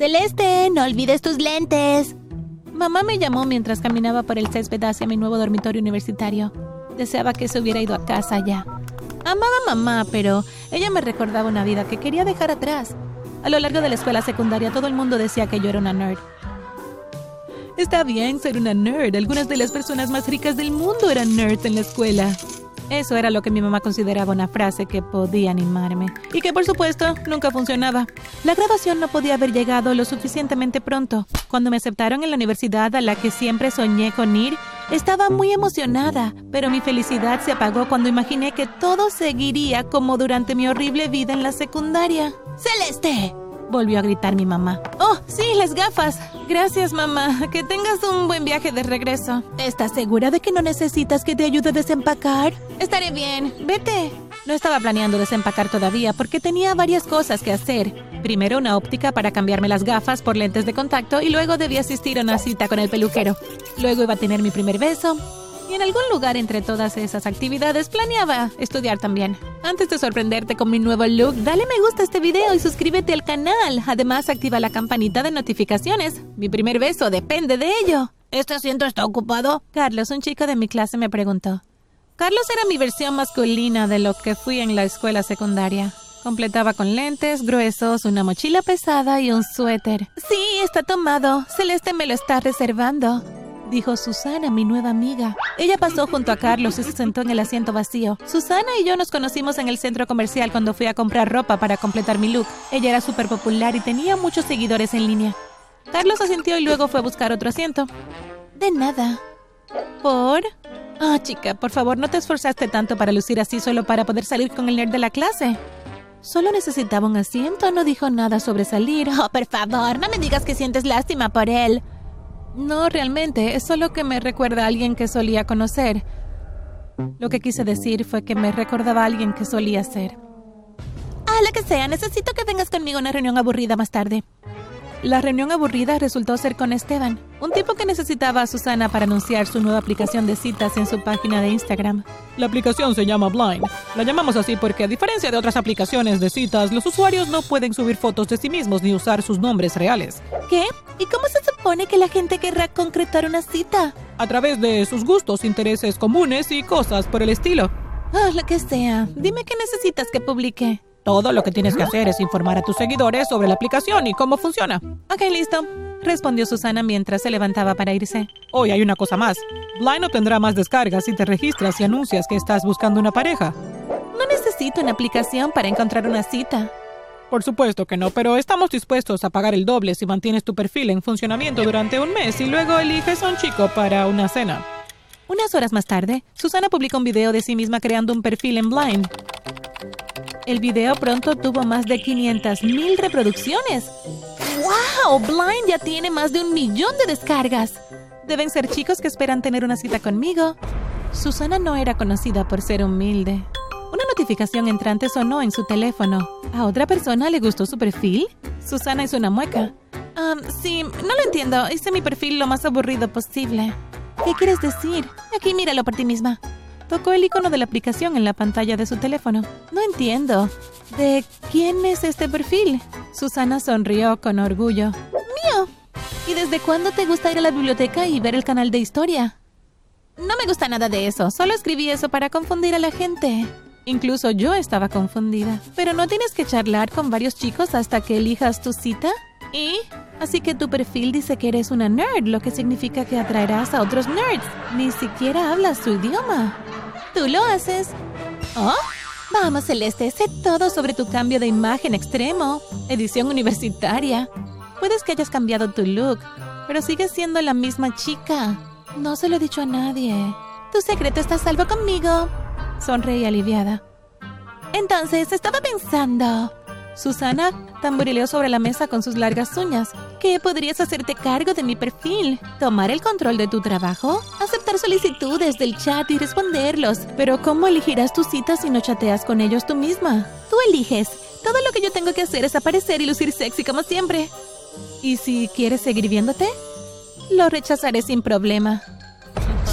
Celeste, no olvides tus lentes. Mamá me llamó mientras caminaba por el césped hacia mi nuevo dormitorio universitario. Deseaba que se hubiera ido a casa ya. Amaba a mamá, pero ella me recordaba una vida que quería dejar atrás. A lo largo de la escuela secundaria todo el mundo decía que yo era una nerd. Está bien ser una nerd. Algunas de las personas más ricas del mundo eran nerds en la escuela. Eso era lo que mi mamá consideraba una frase que podía animarme. Y que por supuesto nunca funcionaba. La graduación no podía haber llegado lo suficientemente pronto. Cuando me aceptaron en la universidad a la que siempre soñé con ir, estaba muy emocionada, pero mi felicidad se apagó cuando imaginé que todo seguiría como durante mi horrible vida en la secundaria. ¡Celeste! Volvió a gritar mi mamá. Oh, sí, las gafas. Gracias, mamá. Que tengas un buen viaje de regreso. ¿Estás segura de que no necesitas que te ayude a desempacar? Estaré bien. Vete. No estaba planeando desempacar todavía porque tenía varias cosas que hacer. Primero una óptica para cambiarme las gafas por lentes de contacto y luego debía asistir a una cita con el peluquero. Luego iba a tener mi primer beso, y en algún lugar entre todas esas actividades planeaba estudiar también. Antes de sorprenderte con mi nuevo look, dale me gusta a este video y suscríbete al canal. Además, activa la campanita de notificaciones. Mi primer beso depende de ello. ¿Este asiento está ocupado? Carlos, un chico de mi clase, me preguntó. Carlos era mi versión masculina de lo que fui en la escuela secundaria. Completaba con lentes gruesos, una mochila pesada y un suéter. Sí, está tomado. Celeste me lo está reservando dijo Susana, mi nueva amiga. Ella pasó junto a Carlos y se sentó en el asiento vacío. Susana y yo nos conocimos en el centro comercial cuando fui a comprar ropa para completar mi look. Ella era súper popular y tenía muchos seguidores en línea. Carlos asintió y luego fue a buscar otro asiento. De nada. ¿Por? Ah, chica, por favor, no te esforzaste tanto para lucir así solo para poder salir con el nerd de la clase. Solo necesitaba un asiento, no dijo nada sobre salir. Oh, por favor, no me digas que sientes lástima por él. No, realmente, es solo que me recuerda a alguien que solía conocer. Lo que quise decir fue que me recordaba a alguien que solía ser. Ah, lo que sea, necesito que vengas conmigo a una reunión aburrida más tarde. La reunión aburrida resultó ser con Esteban, un tipo que necesitaba a Susana para anunciar su nueva aplicación de citas en su página de Instagram. La aplicación se llama Blind. La llamamos así porque, a diferencia de otras aplicaciones de citas, los usuarios no pueden subir fotos de sí mismos ni usar sus nombres reales. ¿Qué? ¿Y cómo se supone que la gente querrá concretar una cita? A través de sus gustos, intereses comunes y cosas por el estilo. Ah, lo que sea. Dime qué necesitas que publique. Todo lo que tienes que hacer es informar a tus seguidores sobre la aplicación y cómo funciona. Ok, listo, respondió Susana mientras se levantaba para irse. Hoy hay una cosa más. Blind obtendrá más descargas si te registras y anuncias que estás buscando una pareja. No necesito una aplicación para encontrar una cita. Por supuesto que no, pero estamos dispuestos a pagar el doble si mantienes tu perfil en funcionamiento durante un mes y luego eliges a un chico para una cena. Unas horas más tarde, Susana publicó un video de sí misma creando un perfil en Blind. El video pronto tuvo más de 500.000 reproducciones. ¡Wow! Blind ya tiene más de un millón de descargas. Deben ser chicos que esperan tener una cita conmigo. Susana no era conocida por ser humilde. Una notificación entrante sonó en su teléfono. ¿A otra persona le gustó su perfil? Susana hizo una mueca. Um, sí, no lo entiendo. Hice mi perfil lo más aburrido posible. ¿Qué quieres decir? Aquí míralo por ti misma. Tocó el icono de la aplicación en la pantalla de su teléfono. No entiendo. ¿De quién es este perfil? Susana sonrió con orgullo. ¡Mío! ¿Y desde cuándo te gusta ir a la biblioteca y ver el canal de historia? No me gusta nada de eso. Solo escribí eso para confundir a la gente. Incluso yo estaba confundida. Pero no tienes que charlar con varios chicos hasta que elijas tu cita. ¿Y? Así que tu perfil dice que eres una nerd, lo que significa que atraerás a otros nerds. Ni siquiera hablas su idioma. Tú lo haces. ¿Oh? Vamos, Celeste, sé todo sobre tu cambio de imagen extremo. Edición universitaria. Puedes que hayas cambiado tu look, pero sigues siendo la misma chica. No se lo he dicho a nadie. Tu secreto está a salvo conmigo. Sonreí aliviada. Entonces, estaba pensando. Susana tamborileó sobre la mesa con sus largas uñas. ¿Qué podrías hacerte cargo de mi perfil? ¿Tomar el control de tu trabajo? ¿Aceptar solicitudes del chat y responderlos? Pero ¿cómo elegirás tus citas si no chateas con ellos tú misma? Tú eliges. Todo lo que yo tengo que hacer es aparecer y lucir sexy como siempre. ¿Y si quieres seguir viéndote? Lo rechazaré sin problema.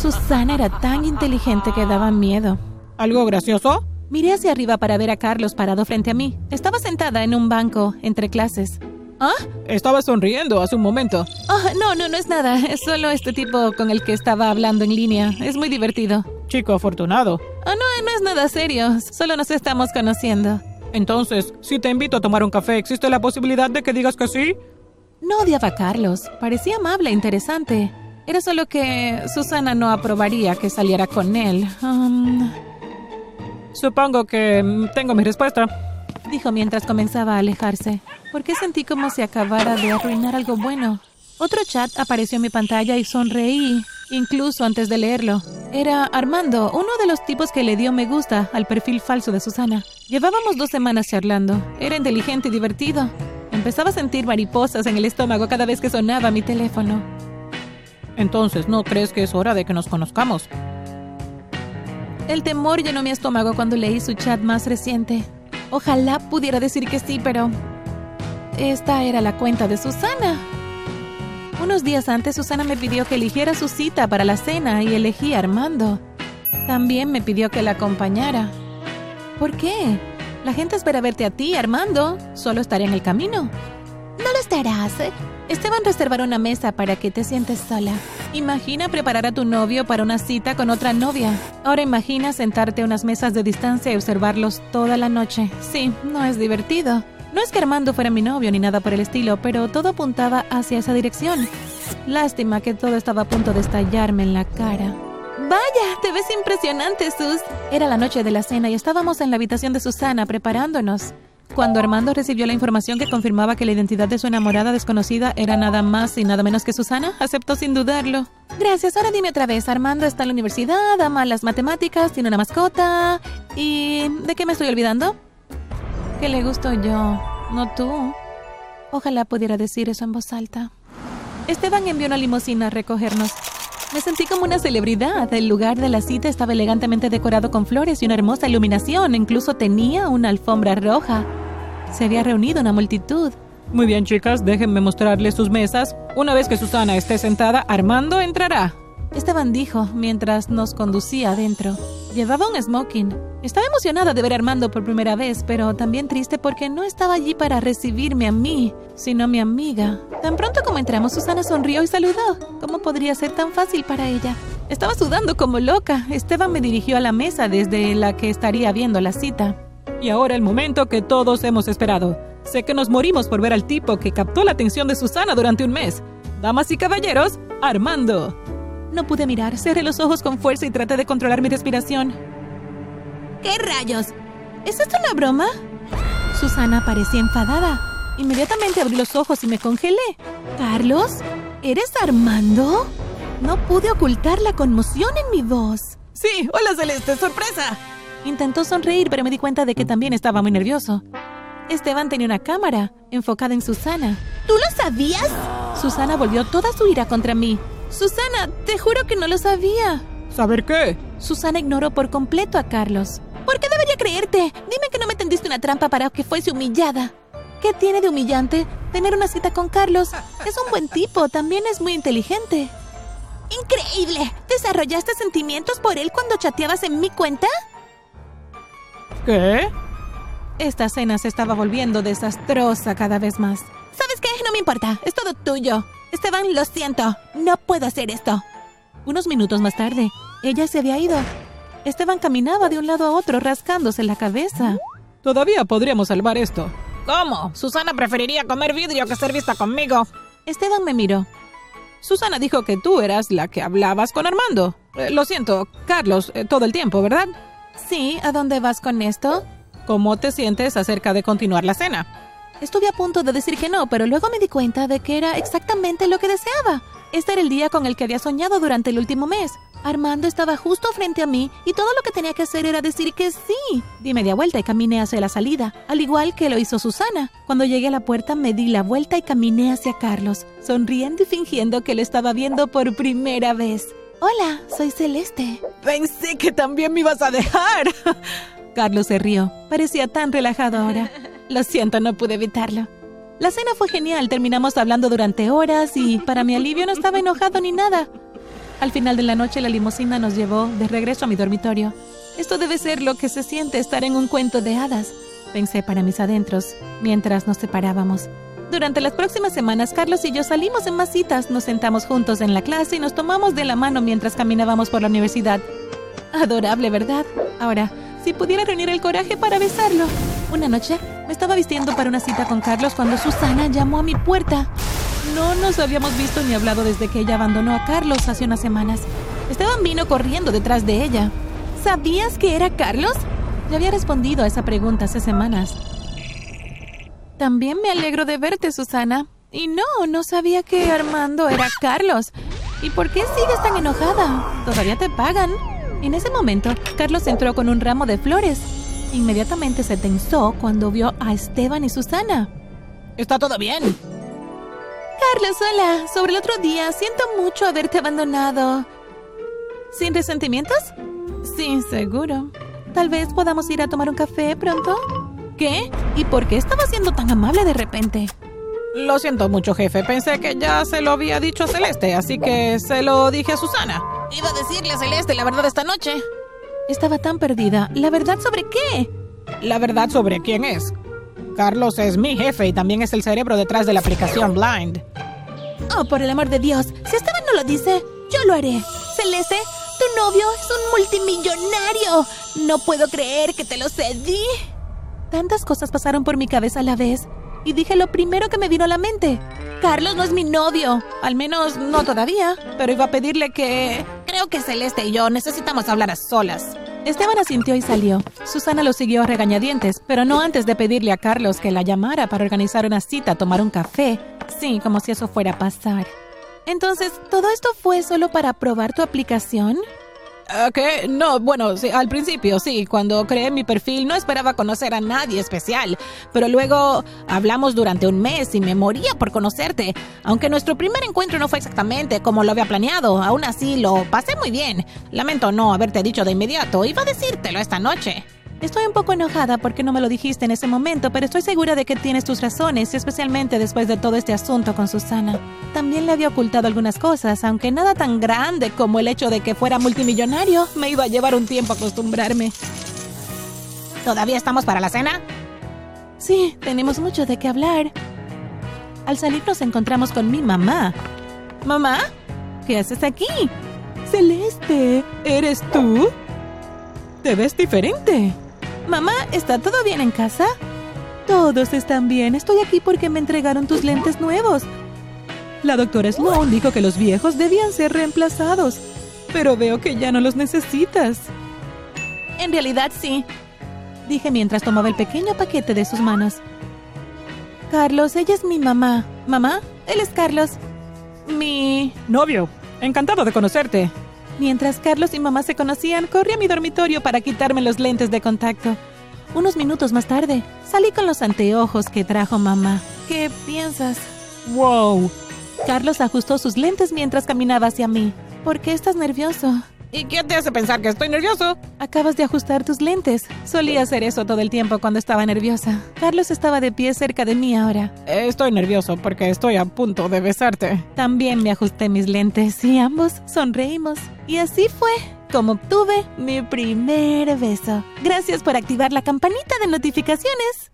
Susana era tan inteligente que daba miedo. ¿Algo gracioso? Miré hacia arriba para ver a Carlos parado frente a mí. Estaba sentada en un banco, entre clases. ¿Ah? Estaba sonriendo hace un momento. Ah, no, no, no es nada. Es solo este tipo con el que estaba hablando en línea. Es muy divertido. Chico afortunado. Ah, no, no es nada serio. Solo nos estamos conociendo. Entonces, si te invito a tomar un café, ¿existe la posibilidad de que digas que sí? No odiaba a Carlos. Parecía amable e interesante. Era solo que Susana no aprobaría que saliera con él. Um, Supongo que mm, tengo mi respuesta. dijo mientras comenzaba a alejarse. Porque sentí como si acabara de arruinar algo bueno. Otro chat apareció en mi pantalla y sonreí, incluso antes de leerlo. Era Armando, uno de los tipos que le dio me gusta al perfil falso de Susana. Llevábamos dos semanas charlando. Era inteligente y divertido. Empezaba a sentir mariposas en el estómago cada vez que sonaba mi teléfono. Entonces, ¿no crees que es hora de que nos conozcamos? El temor llenó mi estómago cuando leí su chat más reciente. Ojalá pudiera decir que sí, pero... Esta era la cuenta de Susana. Unos días antes, Susana me pidió que eligiera su cita para la cena y elegí a Armando. También me pidió que la acompañara. ¿Por qué? La gente espera verte a ti, Armando. Solo estaré en el camino. No lo estarás. Esteban reservará una mesa para que te sientes sola. Imagina preparar a tu novio para una cita con otra novia. Ahora imagina sentarte a unas mesas de distancia y observarlos toda la noche. Sí, no es divertido. No es que Armando fuera mi novio ni nada por el estilo, pero todo apuntaba hacia esa dirección. Lástima que todo estaba a punto de estallarme en la cara. Vaya, te ves impresionante, Sus. Era la noche de la cena y estábamos en la habitación de Susana preparándonos. Cuando Armando recibió la información que confirmaba que la identidad de su enamorada desconocida era nada más y nada menos que Susana, aceptó sin dudarlo. Gracias, ahora dime otra vez. Armando está en la universidad, ama las matemáticas, tiene una mascota. ¿Y de qué me estoy olvidando? Que le gusto yo, no tú. Ojalá pudiera decir eso en voz alta. Esteban envió una limusina a recogernos. Me sentí como una celebridad. El lugar de la cita estaba elegantemente decorado con flores y una hermosa iluminación. Incluso tenía una alfombra roja. Se había reunido una multitud. Muy bien, chicas, déjenme mostrarles sus mesas. Una vez que Susana esté sentada, Armando entrará. Esteban dijo mientras nos conducía adentro. Llevaba un smoking. Estaba emocionada de ver a Armando por primera vez, pero también triste porque no estaba allí para recibirme a mí, sino a mi amiga. Tan pronto como entramos, Susana sonrió y saludó. ¿Cómo podría ser tan fácil para ella? Estaba sudando como loca. Esteban me dirigió a la mesa desde la que estaría viendo la cita. Y ahora el momento que todos hemos esperado. Sé que nos morimos por ver al tipo que captó la atención de Susana durante un mes. Damas y caballeros, Armando. No pude mirar, cerré los ojos con fuerza y traté de controlar mi respiración. ¿Qué rayos? ¿Es esto una broma? Susana parecía enfadada. Inmediatamente abrí los ojos y me congelé. ¿Carlos? ¿Eres Armando? No pude ocultar la conmoción en mi voz. Sí, hola Celeste, sorpresa. Intentó sonreír, pero me di cuenta de que también estaba muy nervioso. Esteban tenía una cámara enfocada en Susana. ¿Tú lo sabías? Susana volvió toda su ira contra mí. Susana, te juro que no lo sabía. ¿Saber qué? Susana ignoró por completo a Carlos. ¿Por qué debería creerte? Dime que no me tendiste una trampa para que fuese humillada. ¿Qué tiene de humillante tener una cita con Carlos? Es un buen tipo, también es muy inteligente. ¡Increíble! ¿Desarrollaste sentimientos por él cuando chateabas en mi cuenta? ¿Qué? Esta cena se estaba volviendo desastrosa cada vez más. ¿Sabes qué? No me importa, es todo tuyo. Esteban, lo siento, no puedo hacer esto. Unos minutos más tarde, ella se había ido. Esteban caminaba de un lado a otro rascándose la cabeza. Todavía podríamos salvar esto. ¿Cómo? Susana preferiría comer vidrio que ser vista conmigo. Esteban me miró. Susana dijo que tú eras la que hablabas con Armando. Eh, lo siento, Carlos, eh, todo el tiempo, ¿verdad? Sí, ¿a dónde vas con esto? ¿Cómo te sientes acerca de continuar la cena? Estuve a punto de decir que no, pero luego me di cuenta de que era exactamente lo que deseaba. Este era el día con el que había soñado durante el último mes. Armando estaba justo frente a mí y todo lo que tenía que hacer era decir que sí. Di media vuelta y caminé hacia la salida, al igual que lo hizo Susana. Cuando llegué a la puerta me di la vuelta y caminé hacia Carlos, sonriendo y fingiendo que lo estaba viendo por primera vez. Hola, soy Celeste. Pensé que también me ibas a dejar. Carlos se rió. Parecía tan relajado ahora. Lo siento, no pude evitarlo. La cena fue genial, terminamos hablando durante horas y, para mi alivio, no estaba enojado ni nada. Al final de la noche, la limusina nos llevó de regreso a mi dormitorio. Esto debe ser lo que se siente estar en un cuento de hadas, pensé para mis adentros, mientras nos separábamos. Durante las próximas semanas, Carlos y yo salimos en más citas, nos sentamos juntos en la clase y nos tomamos de la mano mientras caminábamos por la universidad. Adorable, ¿verdad? Ahora, si pudiera reunir el coraje para besarlo. Una noche, me estaba vistiendo para una cita con Carlos cuando Susana llamó a mi puerta. No nos habíamos visto ni hablado desde que ella abandonó a Carlos hace unas semanas. Esteban vino corriendo detrás de ella. ¿Sabías que era Carlos? Ya había respondido a esa pregunta hace semanas. También me alegro de verte, Susana. Y no, no sabía que Armando era Carlos. ¿Y por qué sigues tan enojada? ¿Todavía te pagan? En ese momento, Carlos entró con un ramo de flores. Inmediatamente se tensó cuando vio a Esteban y Susana. ¿Está todo bien? Carlos, hola. Sobre el otro día, siento mucho haberte abandonado. ¿Sin resentimientos? Sí, seguro. Tal vez podamos ir a tomar un café pronto. ¿Qué? ¿Y por qué estaba siendo tan amable de repente? Lo siento mucho, jefe. Pensé que ya se lo había dicho a Celeste, así que se lo dije a Susana. Iba a decirle a Celeste la verdad esta noche. Estaba tan perdida. ¿La verdad sobre qué? La verdad sobre quién es. Carlos es mi jefe y también es el cerebro detrás de la aplicación Blind. Oh, por el amor de Dios. Si Esteban no lo dice, yo lo haré. Celeste, tu novio es un multimillonario. No puedo creer que te lo cedí. Tantas cosas pasaron por mi cabeza a la vez y dije lo primero que me vino a la mente. Carlos no es mi novio, al menos no todavía, pero iba a pedirle que... Creo que Celeste y yo necesitamos hablar a solas. Esteban asintió y salió. Susana lo siguió a regañadientes, pero no antes de pedirle a Carlos que la llamara para organizar una cita tomar un café. Sí, como si eso fuera a pasar. Entonces, ¿todo esto fue solo para probar tu aplicación? Ah, ¿Qué? No, bueno, sí, al principio sí, cuando creé mi perfil no esperaba conocer a nadie especial, pero luego hablamos durante un mes y me moría por conocerte. Aunque nuestro primer encuentro no fue exactamente como lo había planeado, aún así lo pasé muy bien. Lamento no haberte dicho de inmediato, iba a decírtelo esta noche. Estoy un poco enojada porque no me lo dijiste en ese momento, pero estoy segura de que tienes tus razones, especialmente después de todo este asunto con Susana. También le había ocultado algunas cosas, aunque nada tan grande como el hecho de que fuera multimillonario. Me iba a llevar un tiempo acostumbrarme. ¿Todavía estamos para la cena? Sí, tenemos mucho de qué hablar. Al salir nos encontramos con mi mamá. ¿Mamá? ¿Qué haces aquí? Celeste, ¿eres tú? Te ves diferente. Mamá, ¿está todo bien en casa? Todos están bien. Estoy aquí porque me entregaron tus lentes nuevos. La doctora Sloan dijo que los viejos debían ser reemplazados, pero veo que ya no los necesitas. En realidad sí, dije mientras tomaba el pequeño paquete de sus manos. Carlos, ella es mi mamá. ¿Mamá? Él es Carlos. Mi... Novio, encantado de conocerte. Mientras Carlos y mamá se conocían, corrí a mi dormitorio para quitarme los lentes de contacto. Unos minutos más tarde, salí con los anteojos que trajo mamá. ¿Qué piensas? ¡Wow! Carlos ajustó sus lentes mientras caminaba hacia mí. ¿Por qué estás nervioso? ¿Y qué te hace pensar que estoy nervioso? Acabas de ajustar tus lentes. Solía hacer eso todo el tiempo cuando estaba nerviosa. Carlos estaba de pie cerca de mí ahora. Estoy nervioso porque estoy a punto de besarte. También me ajusté mis lentes y ambos sonreímos. Y así fue como obtuve mi primer beso. Gracias por activar la campanita de notificaciones.